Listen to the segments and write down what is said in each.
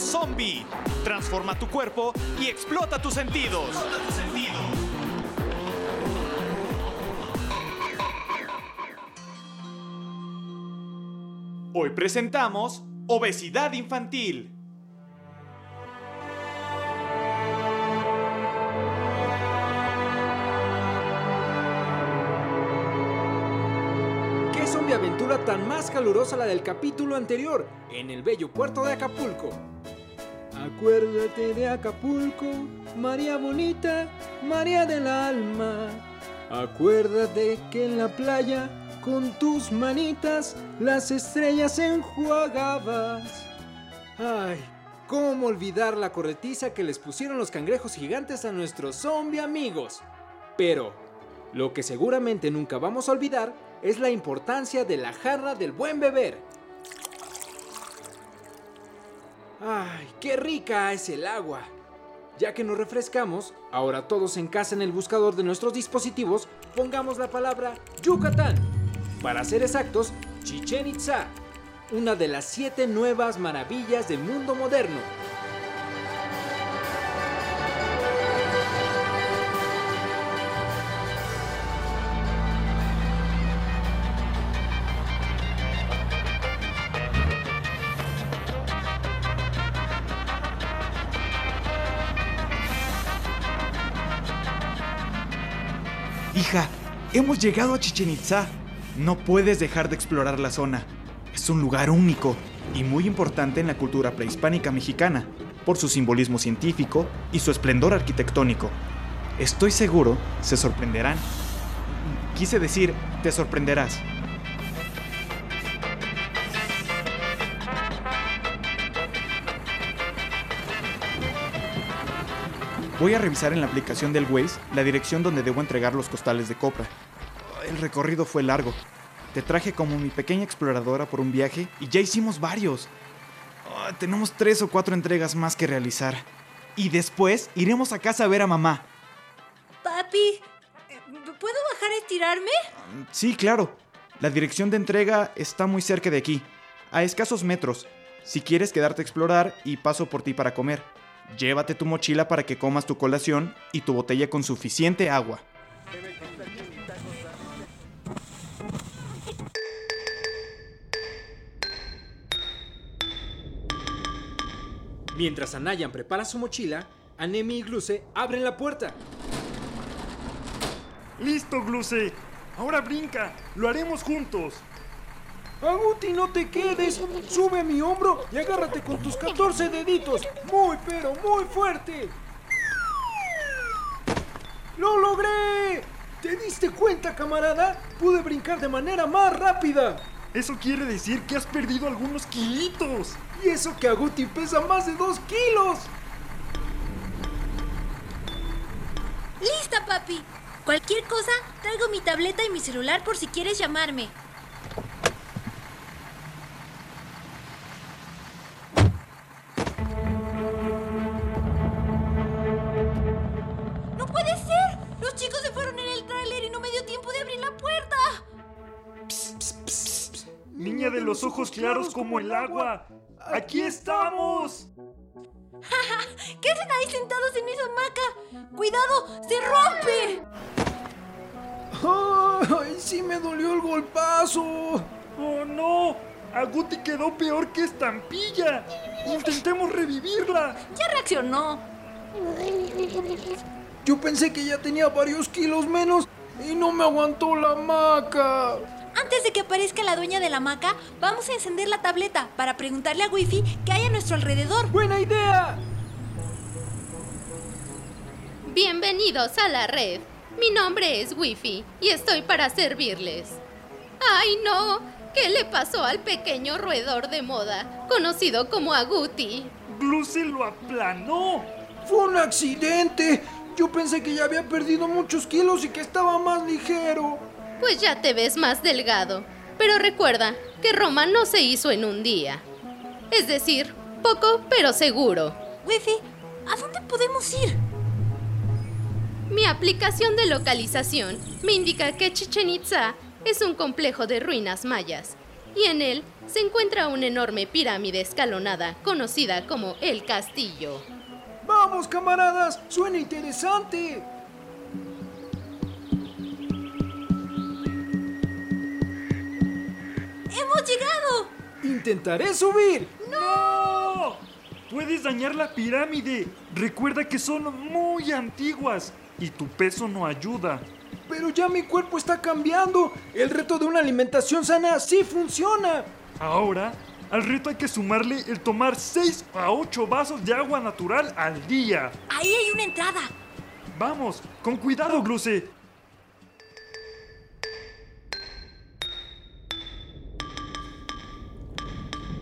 zombie. Transforma tu cuerpo y explota tus sentidos. Hoy presentamos Obesidad Infantil. ¿Qué zombie aventura tan más calurosa la del capítulo anterior, en el bello puerto de Acapulco? Acuérdate de Acapulco, María bonita, María del alma. Acuérdate que en la playa, con tus manitas, las estrellas enjuagabas. Ay, ¿cómo olvidar la corretiza que les pusieron los cangrejos gigantes a nuestros zombie amigos? Pero, lo que seguramente nunca vamos a olvidar es la importancia de la jarra del buen beber. ¡Ay, qué rica es el agua! Ya que nos refrescamos, ahora todos en casa en el buscador de nuestros dispositivos pongamos la palabra Yucatán. Para ser exactos, Chichen Itza, una de las siete nuevas maravillas del mundo moderno. Hija, hemos llegado a Chichen Itza. No puedes dejar de explorar la zona. Es un lugar único y muy importante en la cultura prehispánica mexicana, por su simbolismo científico y su esplendor arquitectónico. Estoy seguro se sorprenderán. Quise decir, te sorprenderás. Voy a revisar en la aplicación del Waze la dirección donde debo entregar los costales de copra. El recorrido fue largo. Te traje como mi pequeña exploradora por un viaje y ya hicimos varios. Ah, tenemos tres o cuatro entregas más que realizar. Y después iremos a casa a ver a mamá. Papi, ¿puedo bajar a estirarme? Sí, claro. La dirección de entrega está muy cerca de aquí, a escasos metros. Si quieres quedarte a explorar y paso por ti para comer. Llévate tu mochila para que comas tu colación y tu botella con suficiente agua. Mientras Anayan prepara su mochila, Anemi y Gluce abren la puerta. ¡Listo, Gluce! Ahora brinca, lo haremos juntos. Aguti, no te quedes. Sube a mi hombro y agárrate con tus 14 deditos. Muy, pero muy fuerte. ¡Lo logré! ¿Te diste cuenta, camarada? Pude brincar de manera más rápida. Eso quiere decir que has perdido algunos kilitos. Y eso que Aguti pesa más de 2 kilos. ¡Lista, papi! Cualquier cosa, traigo mi tableta y mi celular por si quieres llamarme. Claros como el agua. ¡Aquí estamos! ¿Qué hacen ahí sentados en esa hamaca? ¡Cuidado! ¡Se rompe! ¡Ay, sí me dolió el golpazo! ¡Oh, no! Aguti quedó peor que estampilla. Intentemos revivirla. Ya reaccionó. Yo pensé que ya tenía varios kilos menos y no me aguantó la hamaca. De que aparezca la dueña de la hamaca, vamos a encender la tableta para preguntarle a Wifi qué hay a nuestro alrededor. ¡Buena idea! Bienvenidos a la red. Mi nombre es Wifi y estoy para servirles. ¡Ay no! ¿Qué le pasó al pequeño roedor de moda, conocido como Aguti? Gluce lo aplanó. Fue un accidente. Yo pensé que ya había perdido muchos kilos y que estaba más ligero. Pues ya te ves más delgado. Pero recuerda que Roma no se hizo en un día. Es decir, poco pero seguro. Wifi, ¿a dónde podemos ir? Mi aplicación de localización me indica que Chichen Itza es un complejo de ruinas mayas y en él se encuentra una enorme pirámide escalonada conocida como el castillo. ¡Vamos, camaradas! ¡Suena interesante! ¡Hemos llegado! ¡Intentaré subir! ¡No! Puedes dañar la pirámide. Recuerda que son muy antiguas y tu peso no ayuda. Pero ya mi cuerpo está cambiando. El reto de una alimentación sana sí funciona. Ahora, al reto hay que sumarle el tomar 6 a 8 vasos de agua natural al día. Ahí hay una entrada. Vamos, con cuidado, Gluce.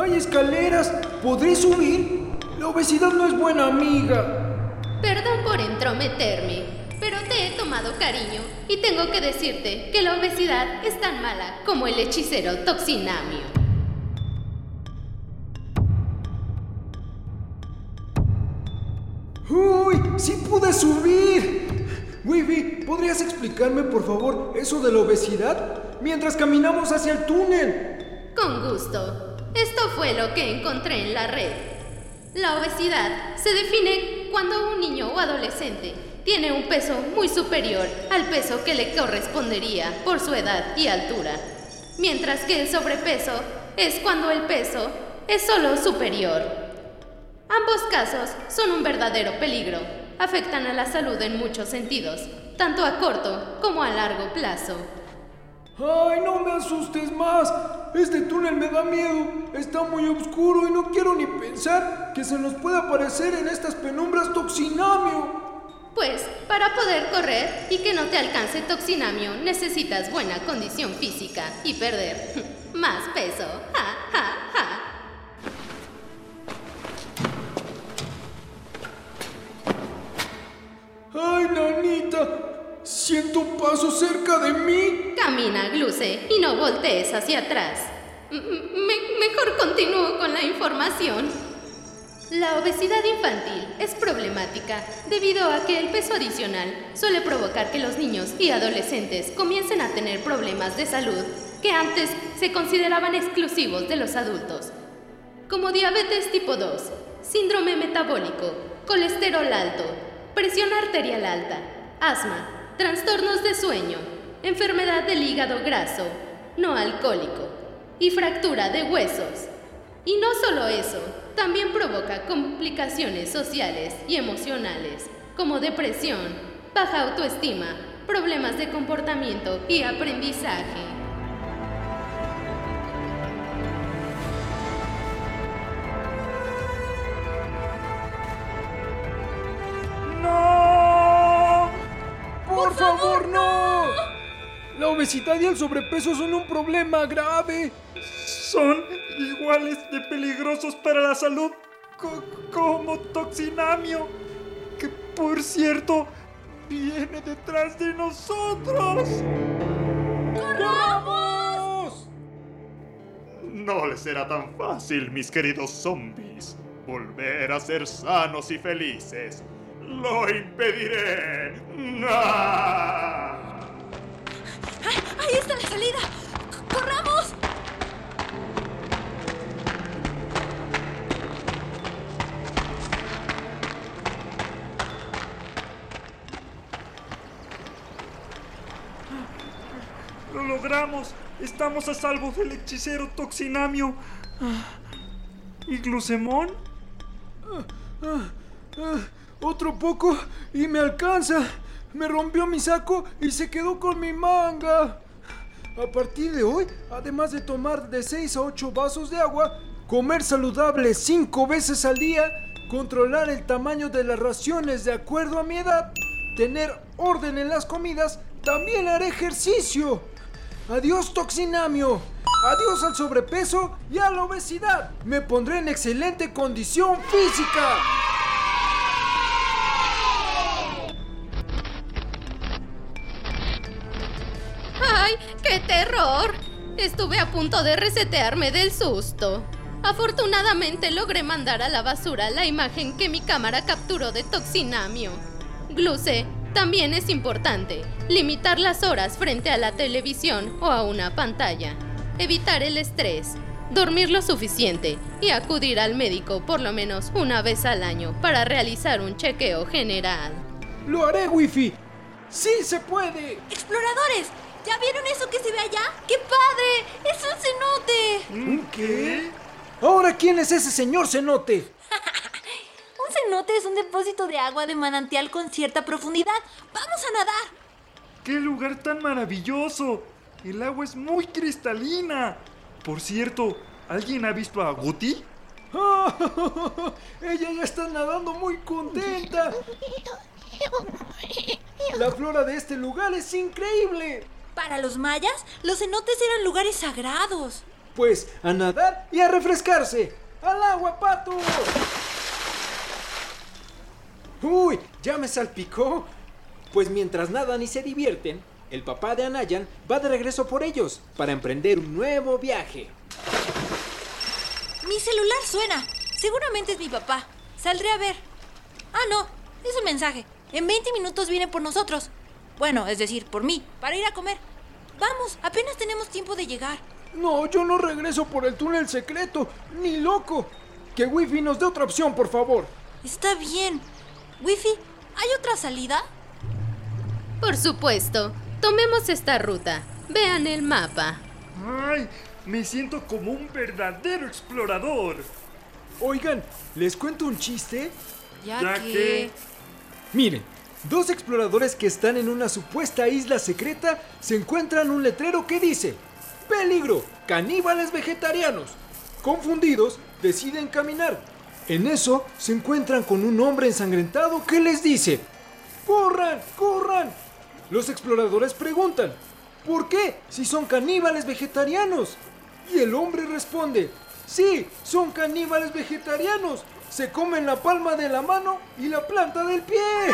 ¡Hay escaleras! ¿Podré subir? La obesidad no es buena amiga. Perdón por entrometerme, pero te he tomado cariño y tengo que decirte que la obesidad es tan mala como el hechicero Toxinamio. ¡Uy! ¡Sí pude subir! Wibi, ¿podrías explicarme por favor eso de la obesidad? Mientras caminamos hacia el túnel. Con gusto. Esto fue lo que encontré en la red. La obesidad se define cuando un niño o adolescente tiene un peso muy superior al peso que le correspondería por su edad y altura, mientras que el sobrepeso es cuando el peso es solo superior. Ambos casos son un verdadero peligro, afectan a la salud en muchos sentidos, tanto a corto como a largo plazo. ¡Ay, no me asustes más! Este túnel me da miedo. Está muy oscuro y no quiero ni pensar que se nos pueda aparecer en estas penumbras toxinamio. Pues, para poder correr y que no te alcance toxinamio, necesitas buena condición física y perder más peso. Ja. Siento un paso cerca de mí. Camina, Gluce, y no voltees hacia atrás. Mejor continúo con la información. La obesidad infantil es problemática debido a que el peso adicional suele provocar que los niños y adolescentes comiencen a tener problemas de salud que antes se consideraban exclusivos de los adultos, como diabetes tipo 2, síndrome metabólico, colesterol alto, presión arterial alta, asma, trastornos de sueño, enfermedad del hígado graso, no alcohólico y fractura de huesos. Y no solo eso, también provoca complicaciones sociales y emocionales, como depresión, baja autoestima, problemas de comportamiento y aprendizaje. Obesidad y el sobrepeso son un problema grave. Son iguales de peligrosos para la salud co- como Toxinamio, que por cierto viene detrás de nosotros. ¡Vamos! No les será tan fácil, mis queridos zombies, volver a ser sanos y felices. Lo impediré. ¡Ah! ¡Ahí está la salida! ¡Corramos! Lo logramos. Estamos a salvo del hechicero Toxinamio. ¿Y Glucemón? Ah, otro poco y me alcanza. Me rompió mi saco y se quedó con mi manga. A partir de hoy, además de tomar de 6 a 8 vasos de agua, comer saludable 5 veces al día, controlar el tamaño de las raciones de acuerdo a mi edad, tener orden en las comidas, también haré ejercicio. Adiós toxinamio. Adiós al sobrepeso y a la obesidad. Me pondré en excelente condición física. Estuve a punto de resetearme del susto. Afortunadamente logré mandar a la basura la imagen que mi cámara capturó de Toxinamio. Gluce, también es importante limitar las horas frente a la televisión o a una pantalla. Evitar el estrés. dormir lo suficiente y acudir al médico por lo menos una vez al año para realizar un chequeo general. Lo haré, Wifi. ¡Sí se puede! ¡Exploradores! ¿Ya vieron eso que se ve allá? ¡Qué padre! ¡Es un cenote! ¿Un qué? Ahora, ¿quién es ese señor cenote? Un cenote es un depósito de agua de manantial con cierta profundidad. ¡Vamos a nadar! ¡Qué lugar tan maravilloso! El agua es muy cristalina. Por cierto, ¿alguien ha visto a Guti? Ella ya está nadando muy contenta. La flora de este lugar es increíble. Para los mayas, los cenotes eran lugares sagrados. Pues a nadar y a refrescarse. ¡Al agua, pato! ¡Uy! ¿Ya me salpicó? Pues mientras nadan y se divierten, el papá de Anayan va de regreso por ellos para emprender un nuevo viaje. Mi celular suena. Seguramente es mi papá. Saldré a ver. Ah, no. Es un mensaje. En 20 minutos viene por nosotros. Bueno, es decir, por mí, para ir a comer. Vamos, apenas tenemos tiempo de llegar. No, yo no regreso por el túnel secreto, ni loco. Que Wifi nos dé otra opción, por favor. Está bien. Wifi, ¿hay otra salida? Por supuesto, tomemos esta ruta. Vean el mapa. ¡Ay! Me siento como un verdadero explorador. Oigan, ¿les cuento un chiste? Ya, Ya que... que- Miren, dos exploradores que están en una supuesta isla secreta se encuentran un letrero que dice: ¡Peligro! ¡Caníbales vegetarianos! Confundidos, deciden caminar. En eso se encuentran con un hombre ensangrentado que les dice: ¡Corran! ¡Corran! Los exploradores preguntan: ¿Por qué? Si son caníbales vegetarianos. Y el hombre responde: Sí, son caníbales vegetarianos. Se comen la palma de la mano y la planta del pie.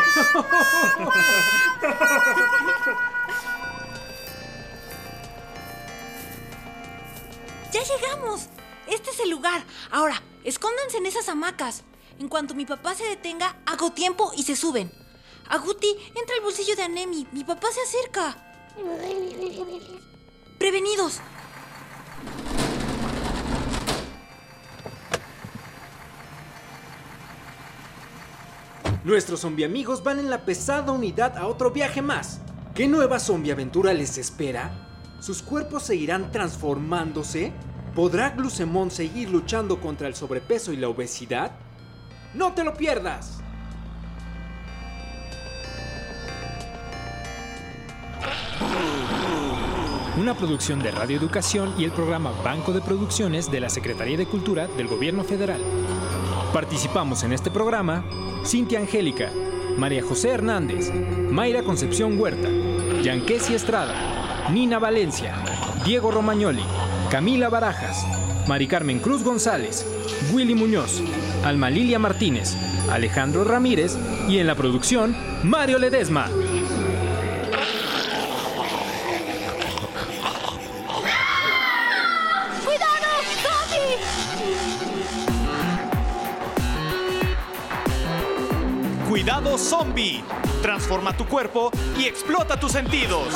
¡Ya llegamos! Este es el lugar. Ahora, escóndanse en esas hamacas. En cuanto mi papá se detenga, hago tiempo y se suben. Aguti, entra al bolsillo de Anemi. Mi papá se acerca. Prevenidos. Nuestros zombie amigos van en la pesada unidad a otro viaje más. ¿Qué nueva zombie aventura les espera? ¿Sus cuerpos seguirán transformándose? ¿Podrá Glucemon seguir luchando contra el sobrepeso y la obesidad? ¡No te lo pierdas! Una producción de Radio Educación y el programa Banco de Producciones de la Secretaría de Cultura del Gobierno Federal. Participamos en este programa Cintia Angélica, María José Hernández, Mayra Concepción Huerta, Yanquesi Estrada, Nina Valencia, Diego Romagnoli, Camila Barajas, Mari Carmen Cruz González, Willy Muñoz, Alma Lilia Martínez, Alejandro Ramírez y en la producción Mario Ledesma. Cuidado zombie. Transforma tu cuerpo y explota tus sentidos.